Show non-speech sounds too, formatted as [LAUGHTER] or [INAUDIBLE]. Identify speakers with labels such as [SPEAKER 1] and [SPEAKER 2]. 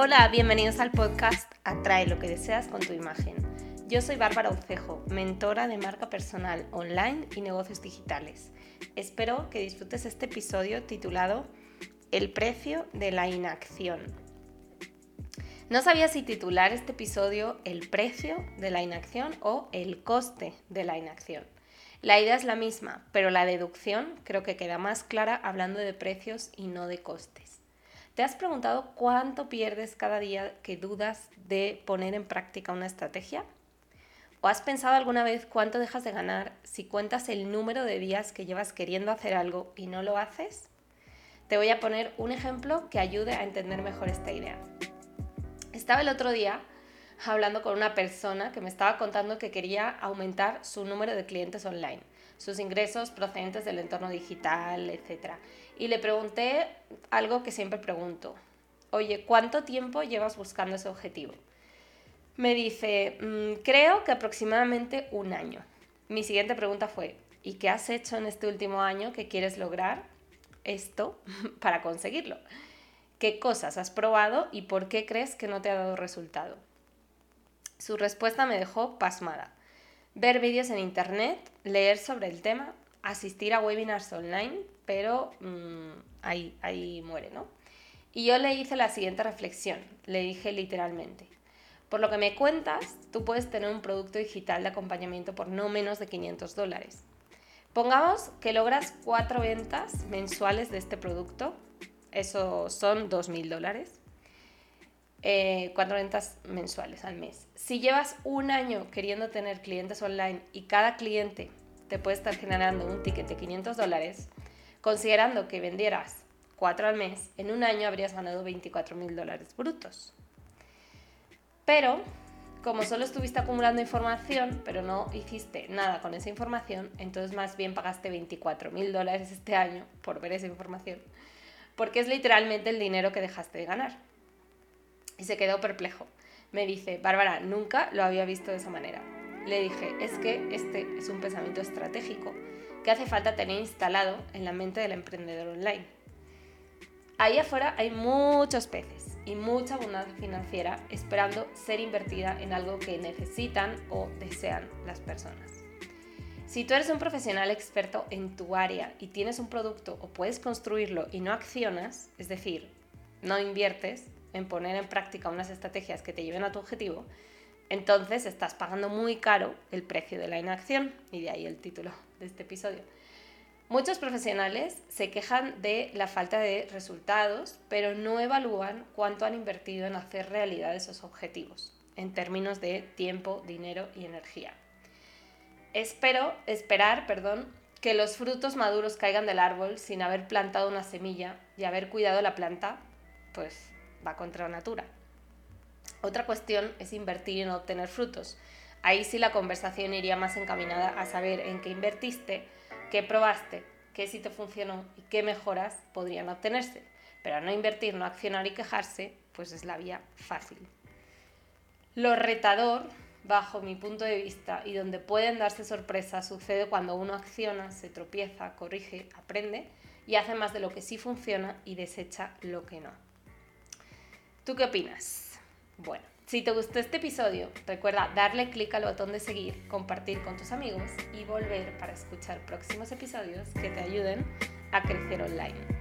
[SPEAKER 1] Hola, bienvenidos al podcast Atrae lo que deseas con tu imagen. Yo soy Bárbara Ucejo, mentora de marca personal online y negocios digitales. Espero que disfrutes este episodio titulado El precio de la inacción. No sabía si titular este episodio El precio de la inacción o El coste de la inacción. La idea es la misma, pero la deducción creo que queda más clara hablando de precios y no de costes. ¿Te has preguntado cuánto pierdes cada día que dudas de poner en práctica una estrategia? ¿O has pensado alguna vez cuánto dejas de ganar si cuentas el número de días que llevas queriendo hacer algo y no lo haces? Te voy a poner un ejemplo que ayude a entender mejor esta idea. Estaba el otro día hablando con una persona que me estaba contando que quería aumentar su número de clientes online, sus ingresos procedentes del entorno digital, etc. Y le pregunté algo que siempre pregunto. Oye, ¿cuánto tiempo llevas buscando ese objetivo? Me dice, mm, creo que aproximadamente un año. Mi siguiente pregunta fue, ¿y qué has hecho en este último año que quieres lograr esto [LAUGHS] para conseguirlo? ¿Qué cosas has probado y por qué crees que no te ha dado resultado? Su respuesta me dejó pasmada. Ver vídeos en internet, leer sobre el tema, asistir a webinars online, pero mm, ahí, ahí muere, ¿no? Y yo le hice la siguiente reflexión, le dije literalmente, por lo que me cuentas, tú puedes tener un producto digital de acompañamiento por no menos de 500 dólares. Pongamos que logras cuatro ventas mensuales de este producto, eso son 2.000 dólares. Eh, cuatro ventas mensuales al mes. Si llevas un año queriendo tener clientes online y cada cliente te puede estar generando un ticket de 500 dólares, considerando que vendieras cuatro al mes, en un año habrías ganado 24 mil dólares brutos. Pero, como solo estuviste acumulando información, pero no hiciste nada con esa información, entonces más bien pagaste 24 mil dólares este año por ver esa información, porque es literalmente el dinero que dejaste de ganar. Y se quedó perplejo. Me dice, Bárbara, nunca lo había visto de esa manera. Le dije, es que este es un pensamiento estratégico que hace falta tener instalado en la mente del emprendedor online. Ahí afuera hay muchos peces y mucha abundancia financiera esperando ser invertida en algo que necesitan o desean las personas. Si tú eres un profesional experto en tu área y tienes un producto o puedes construirlo y no accionas, es decir, no inviertes en poner en práctica unas estrategias que te lleven a tu objetivo, entonces estás pagando muy caro el precio de la inacción y de ahí el título de este episodio. Muchos profesionales se quejan de la falta de resultados, pero no evalúan cuánto han invertido en hacer realidad esos objetivos, en términos de tiempo, dinero y energía. Espero, esperar, perdón, que los frutos maduros caigan del árbol sin haber plantado una semilla y haber cuidado la planta, pues va contra natura. Otra cuestión es invertir y no obtener frutos. Ahí sí la conversación iría más encaminada a saber en qué invertiste, qué probaste, qué sí te funcionó y qué mejoras podrían obtenerse. Pero no invertir, no accionar y quejarse, pues es la vía fácil. Lo retador, bajo mi punto de vista, y donde pueden darse sorpresas, sucede cuando uno acciona, se tropieza, corrige, aprende y hace más de lo que sí funciona y desecha lo que no. ¿Tú qué opinas? Bueno. Si te gustó este episodio, recuerda darle clic al botón de seguir, compartir con tus amigos y volver para escuchar próximos episodios que te ayuden a crecer online.